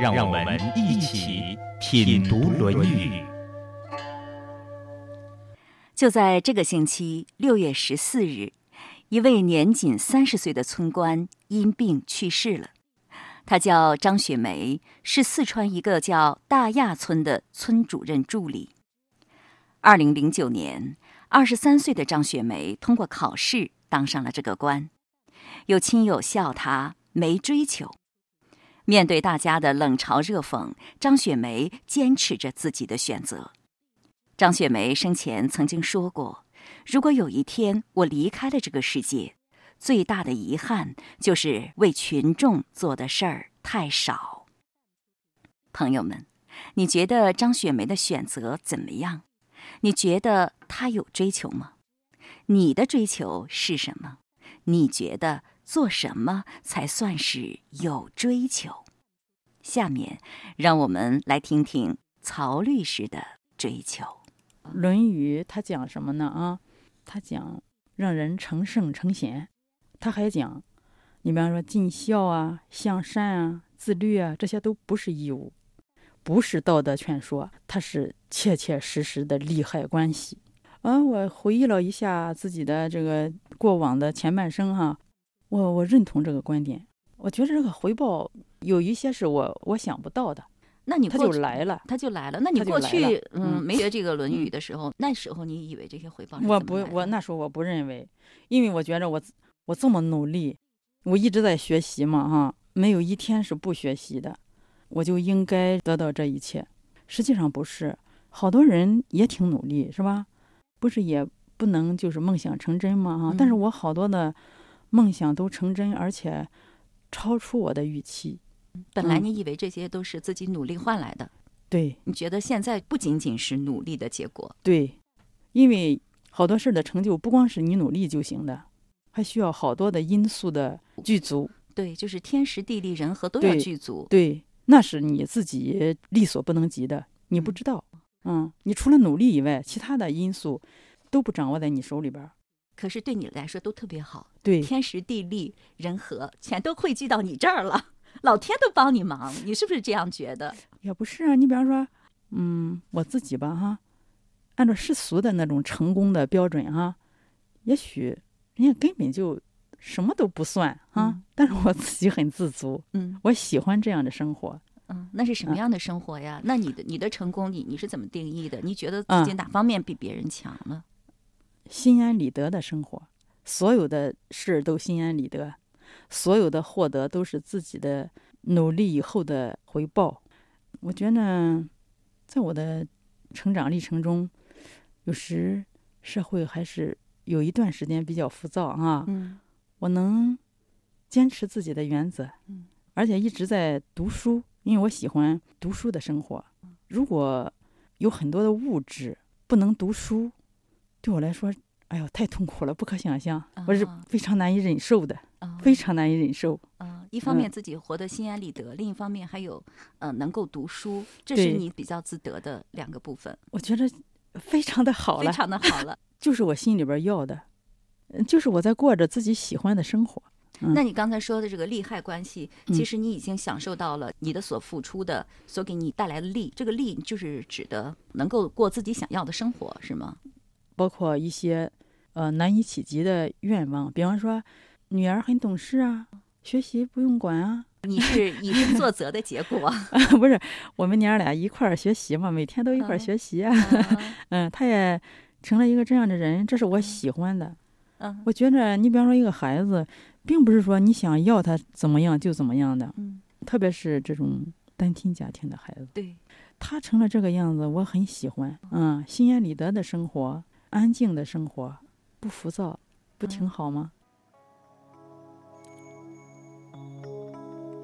让我们一起品读《论语》。就在这个星期六月十四日，一位年仅三十岁的村官因病去世了。他叫张雪梅，是四川一个叫大亚村的村主任助理。二零零九年，二十三岁的张雪梅通过考试当上了这个官。有亲友笑她没追求。面对大家的冷嘲热讽，张雪梅坚持着自己的选择。张雪梅生前曾经说过：“如果有一天我离开了这个世界，最大的遗憾就是为群众做的事儿太少。”朋友们，你觉得张雪梅的选择怎么样？你觉得她有追求吗？你的追求是什么？你觉得？做什么才算是有追求？下面，让我们来听听曹律师的追求。《论语》他讲什么呢？啊，他讲让人成圣成贤。他还讲，你比方说尽孝啊、向善啊、自律啊，这些都不是义务，不是道德劝说，它是切切实实的利害关系。啊，我回忆了一下自己的这个过往的前半生，哈。我我认同这个观点，我觉得这个回报有一些是我我想不到的。那你他就来了，他就来了。那你过去嗯没学这个《论语》的时候，那时候你以为这些回报？我不，我那时候我不认为，因为我觉着我我这么努力，我一直在学习嘛哈，没有一天是不学习的，我就应该得到这一切。实际上不是，好多人也挺努力，是吧？不是也不能就是梦想成真嘛哈。但是我好多的。梦想都成真，而且超出我的预期。本来你以为这些都是自己努力换来的，对？你觉得现在不仅仅是努力的结果？对，因为好多事儿的成就不光是你努力就行的，还需要好多的因素的具足。对，就是天时地利人和都要具足。对，那是你自己力所不能及的，你不知道。嗯，你除了努力以外，其他的因素都不掌握在你手里边儿。可是对你来说都特别好，对，天时地利人和全都汇聚到你这儿了，老天都帮你忙，你是不是这样觉得？也不是啊，你比方说，嗯，我自己吧，哈，按照世俗的那种成功的标准，哈，也许人家根本就什么都不算啊，但是我自己很自足，嗯，我喜欢这样的生活，嗯，那是什么样的生活呀？那你的你的成功，你你是怎么定义的？你觉得自己哪方面比别人强呢？心安理得的生活，所有的事儿都心安理得，所有的获得都是自己的努力以后的回报。我觉得，在我的成长历程中，有时社会还是有一段时间比较浮躁啊。嗯，我能坚持自己的原则，嗯，而且一直在读书，因为我喜欢读书的生活。如果有很多的物质不能读书。对我来说，哎呦，太痛苦了，不可想象，我是非常难以忍受的，非常难以忍受。啊，一方面自己活得心安理得，另一方面还有，呃，能够读书，这是你比较自得的两个部分。我觉得非常的好了，非常的好了，就是我心里边要的，就是我在过着自己喜欢的生活。那你刚才说的这个利害关系，其实你已经享受到了你的所付出的，所给你带来的利，这个利就是指的能够过自己想要的生活，是吗？包括一些，呃，难以企及的愿望，比方说，女儿很懂事啊，学习不用管啊。你是以身作则的结果，不是？我们娘俩一块儿学习嘛，每天都一块儿学习啊。嗯，他也成了一个这样的人，这是我喜欢的。嗯，我觉着，你比方说一个孩子，并不是说你想要他怎么样就怎么样的。嗯，特别是这种单亲家庭的孩子，对，他成了这个样子，我很喜欢。嗯，心安理得的生活。安静的生活，不浮躁，不挺好吗？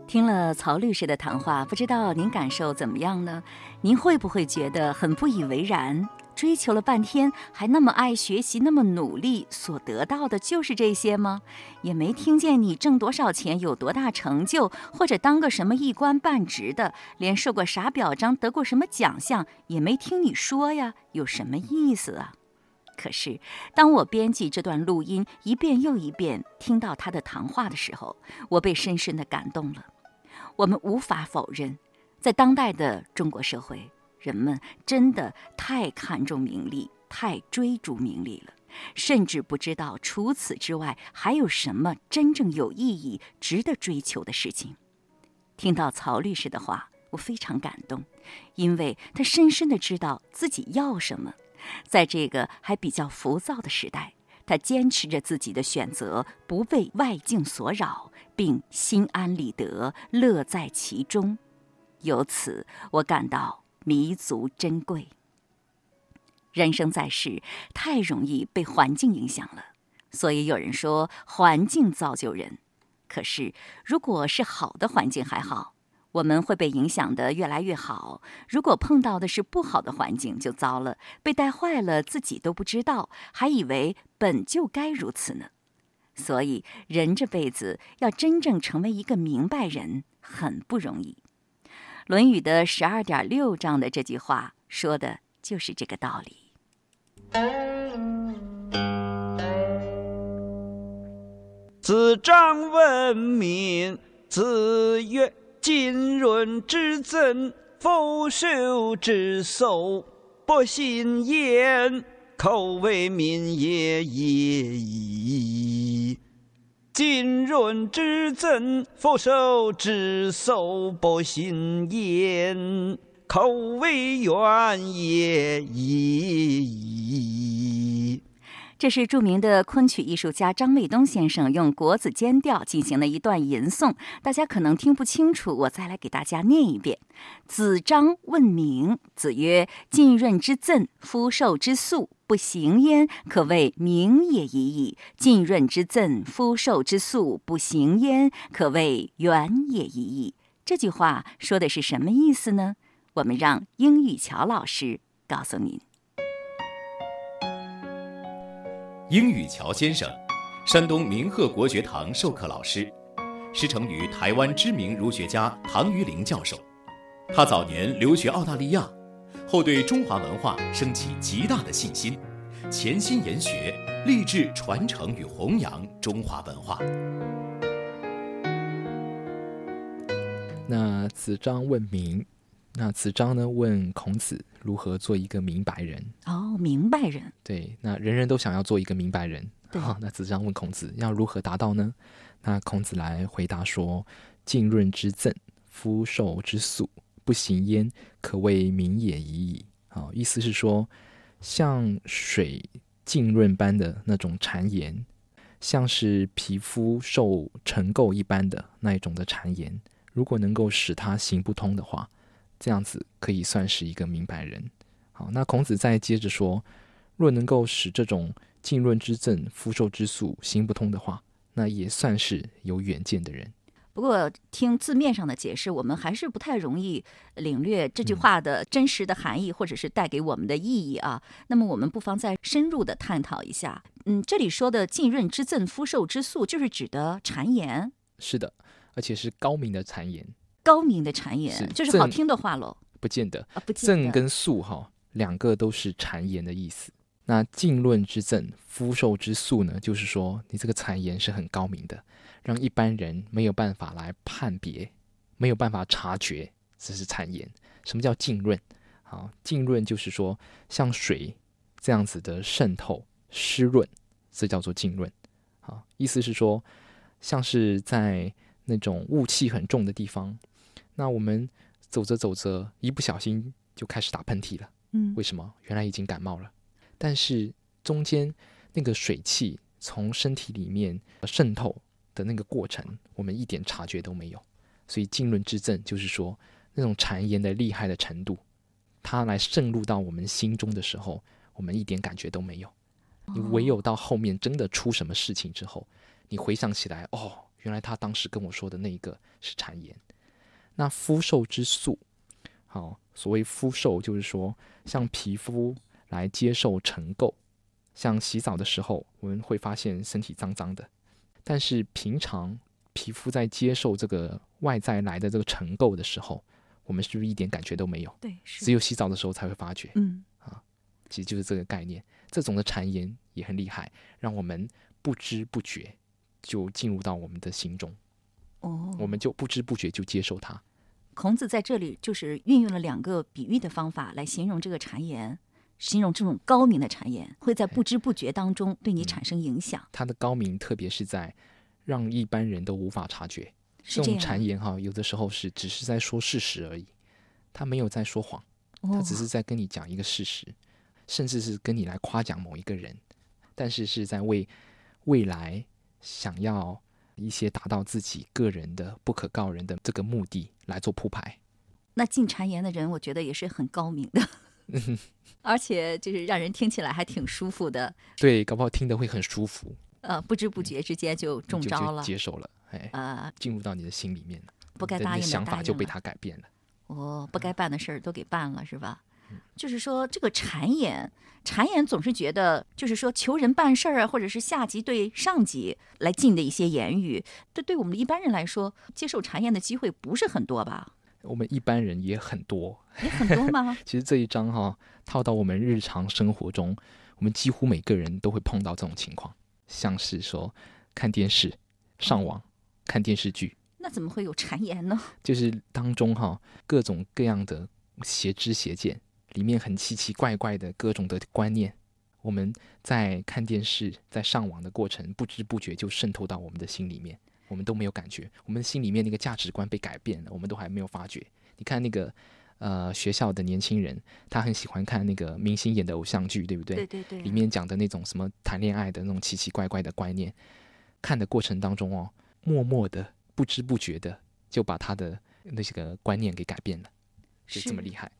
听了曹律师的谈话，不知道您感受怎么样呢？您会不会觉得很不以为然？追求了半天，还那么爱学习，那么努力，所得到的就是这些吗？也没听见你挣多少钱，有多大成就，或者当个什么一官半职的，连受过啥表彰，得过什么奖项，也没听你说呀，有什么意思啊？可是，当我编辑这段录音一遍又一遍，听到他的谈话的时候，我被深深的感动了。我们无法否认，在当代的中国社会。人们真的太看重名利，太追逐名利了，甚至不知道除此之外还有什么真正有意义、值得追求的事情。听到曹律师的话，我非常感动，因为他深深的知道自己要什么。在这个还比较浮躁的时代，他坚持着自己的选择，不被外境所扰，并心安理得，乐在其中。由此，我感到。弥足珍贵。人生在世，太容易被环境影响了，所以有人说环境造就人。可是，如果是好的环境还好，我们会被影响的越来越好；如果碰到的是不好的环境，就糟了，被带坏了，自己都不知道，还以为本就该如此呢。所以，人这辈子要真正成为一个明白人，很不容易。《论语》的十二点六章的这句话说的就是这个道理。子张问敏，子曰：“浸润之赠，腐朽之馊，不信焉，口为民也已矣。”浸润之赠，腐朽之馊，不行焉，口为怨也矣。这是著名的昆曲艺术家张卫东先生用国子监调进行的一段吟诵，大家可能听不清楚，我再来给大家念一遍：子张问名，子曰：“浸润之赠，夫寿之粟。”不行焉，可谓名也已矣；浸润之赠，肤受之粟，不行焉，可谓远也已矣。这句话说的是什么意思呢？我们让英语乔老师告诉您。英语乔先生，山东明鹤国学堂授课老师，师承于台湾知名儒学家唐于龄教授。他早年留学澳大利亚。后对中华文化升起极大的信心，潜心研学，立志传承与弘扬中华文化。那子张问明，那子张呢问孔子如何做一个明白人？哦，明白人。对，那人人都想要做一个明白人。对。那子张问孔子要如何达到呢？那孔子来回答说：“浸润之赠，肤受之素。”不行焉，可谓明也已矣。好，意思是说，像水浸润般的那种谗言，像是皮肤受尘垢一般的那一种的谗言，如果能够使它行不通的话，这样子可以算是一个明白人。好，那孔子再接着说，若能够使这种浸润之政、肤受之素行不通的话，那也算是有远见的人。不过，听字面上的解释，我们还是不太容易领略这句话的真实的含义，或者是带给我们的意义啊。那么，我们不妨再深入的探讨一下。嗯，这里说的“浸润之赠，肤受之素”，就是指的谗言。是的，而且是高明的谗言。高明的谗言，就是好听的话喽。不见得啊，不见得。正跟素哈，两个都是谗言的意思。那“浸润之正，肤受之素”呢，就是说你这个谗言是很高明的。让一般人没有办法来判别，没有办法察觉，这是谗言。什么叫浸润？好，浸润就是说像水这样子的渗透、湿润，这叫做浸润。好，意思是说，像是在那种雾气很重的地方，那我们走着走着，一不小心就开始打喷嚏了。嗯，为什么？原来已经感冒了。但是中间那个水汽从身体里面渗透。的那个过程，我们一点察觉都没有，所以浸润之症就是说，那种谗言的厉害的程度，它来渗入到我们心中的时候，我们一点感觉都没有。你唯有到后面真的出什么事情之后，你回想起来，哦，原来他当时跟我说的那一个是谗言。那肤受之素，好，所谓肤受就是说，像皮肤来接受尘垢，像洗澡的时候，我们会发现身体脏脏的，但是平常皮肤在接受这个外在来的这个尘垢的时候，我们是不是一点感觉都没有？对，只有洗澡的时候才会发觉。嗯，啊其实就是这个概念。这种的谗言也很厉害，让我们不知不觉就进入到我们的心中，哦，我们就不知不觉就接受它。孔子在这里就是运用了两个比喻的方法来形容这个谗言，形容这种高明的谗言会在不知不觉当中对你产生影响，它的高明，特别是在让一般人都无法察觉。这这种谗。言哈，有的时候是只是在说事实而已，他没有在说谎，他哦只是在跟你讲一个事实，甚至是跟你来夸奖某一个人，但是是在为未来想要一些达到自己个人的不可告人的这个目的来做铺排。那进谗言的人，我觉得也是很高明的，而且就是让人听起来还挺舒服的。对，搞不好听得会很舒服，呃，不知不觉之间就中招了。接受了，哎，呃，进入到你的心里面了，不该答应的想法就被他改变了。哦，不该办的事儿都给办了，是吧？嗯就是说，这个谗言，谗言总是觉得，就是说求人办事儿啊，或者是下级对上级来进的一些言语，这对我们一般人来说，接受谗言的机会不是很多吧？我们一般人也很多，也很多吗？其实这一章哈、套到我们日常生活中，我们几乎每个人都会碰到这种情况，像是说看电视、上网、看电视剧，那怎么会有谗言呢？就是当中哈、各种各样的邪知邪见，里面很奇奇怪怪的各种的观念，我们在看电视、在上网的过程，不知不觉就渗透到我们的心里面，我们都没有感觉，我们心里面那个价值观被改变了，我们都还没有发觉。你看那个呃学校的年轻人，他很喜欢看那个明星演的偶像剧，对不对？对对对，里面讲的那种什么谈恋爱的那种奇奇怪怪的观念，看的过程当中哦，默默的、不知不觉的就把他的那些个观念给改变了，就这么厉害。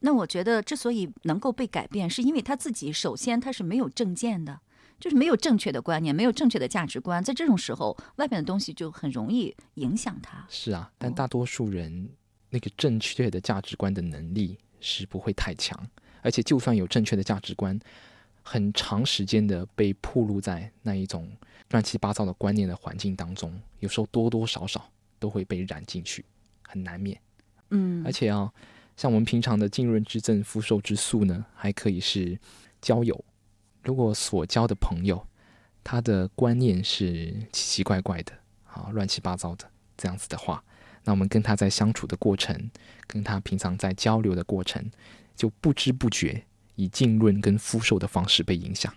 那我觉得，之所以能够被改变，是因为他自己首先他是没有正见的，就是没有正确的观念，没有正确的价值观。在这种时候，外面的东西就很容易影响他。是啊，但哦大多数人那个正确的价值观的能力是不会太强，而且就算有正确的价值观，很长时间的被暴露在那一种乱七八糟的观念的环境当中，有时候多多少少都会被染进去，很难免。嗯，而且啊，像我们平常的浸润之正、福寿之素呢，还可以是交友。如果所交的朋友，他的观念是奇奇怪怪的啊，乱七八糟的这样子的话，那我们跟他在相处的过程，跟他平常在交流的过程，就不知不觉以浸润跟肤受的方式被影响。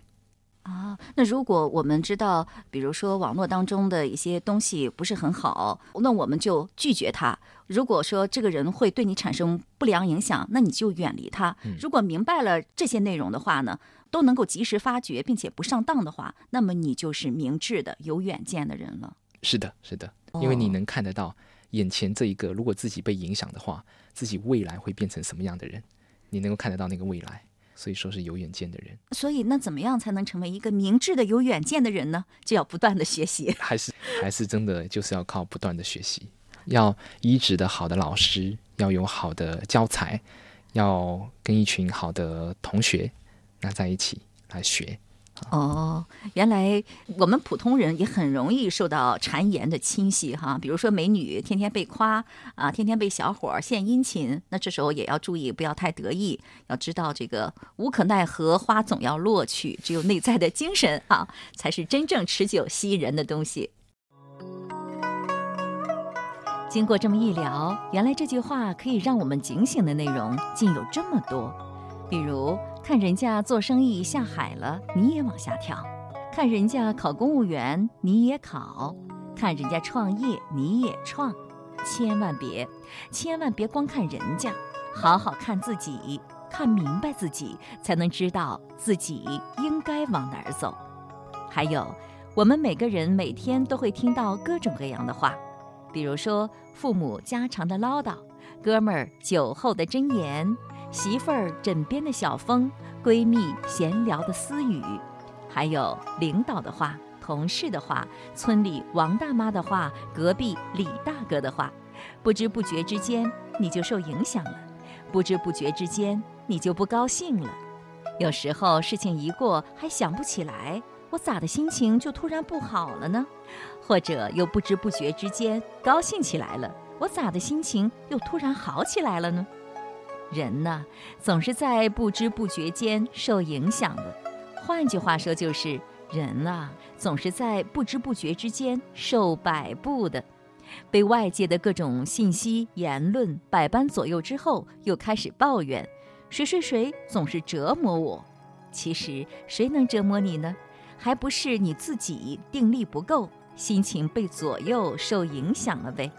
啊，那如果我们知道，比如说网络当中的一些东西不是很好，那我们就拒绝他。如果说这个人会对你产生不良影响，那你就远离他。如果明白了这些内容的话呢，都能够及时发觉，并且不上当的话，那么你就是明智的、有远见的人了。是的，是的，因为你哦能看得到眼前这一个，如果自己被影响的话，自己未来会变成什么样的人，你能够看得到那个未来，所以说是有远见的人，所以，那怎么样才能成为一个明智的、有远见的人呢？就要不断的学习。还是还是真的就是要靠不断的学习，要一直的好的老师，要有好的教材，要跟一群好的同学那在一起来学。哦，原来我们普通人也很容易受到谗言的侵袭哈。比如说美女天天被夸啊，天天被小伙献殷勤，那这时候也要注意，不要太得意，要知道这个无可奈何花总要落去，只有内在的精神啊，才是真正持久吸引人的东西。经过这么一聊，原来这句话可以让我们警醒的内容竟有这么多，比如看人家做生意下海了，你也往下跳；看人家考公务员，你也考；看人家创业，你也创。千万别，千万别光看人家，好好看自己，看明白自己，才能知道自己应该往哪儿走。还有，我们每个人每天都会听到各种各样的话，比如说父母家常的唠叨，哥们儿酒后的箴言，媳妇儿枕边的小风，闺蜜闲聊的私语，还有领导的话、同事的话，村里王大妈的话，隔壁李大哥的话，不知不觉之间你就受影响了，不知不觉之间你就不高兴了。有时候事情一过，还想不起来，我咋的心情就突然不好了呢？或者又不知不觉之间高兴起来了，我咋的心情又突然好起来了呢？人呢，总是在不知不觉间受影响的。换句话说，就是人啊，总是在不知不觉之间受摆布的，被外界的各种信息、言论百般左右之后，又开始抱怨。谁谁谁总是折磨我，其实谁能折磨你呢？还不是你自己定力不够，心情被左右受影响了呗。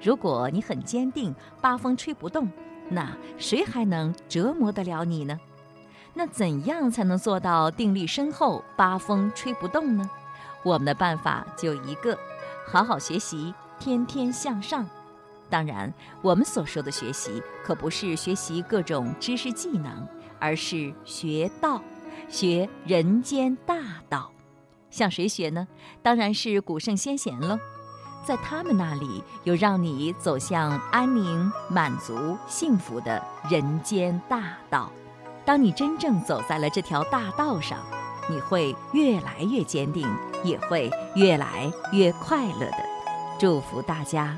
如果你很坚定，八风吹不动，那谁还能折磨得了你呢？那怎样才能做到定力深厚，八风吹不动呢？我们的办法就一个：好好学习，天天向上。当然，我们所说的学习可不是学习各种知识技能，而是学道，学人间大道。向谁学呢？当然是古圣先贤喽。在他们那里有让你走向安宁、满足、幸福的人间大道。当你真正走在了这条大道上，你会越来越坚定，也会越来越快乐的。祝福大家！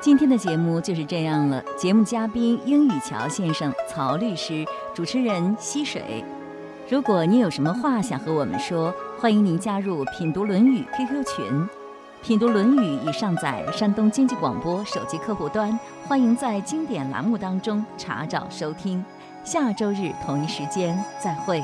今天的节目就是这样了。节目嘉宾英语桥先生、曹律师，主持人溪水。如果你有什么话想和我们说，欢迎您加入品读《论语》QQ 群。品读《论语》已上载山东经济广播手机客户端，欢迎在经典栏目当中查找收听。下周日同一时间再会。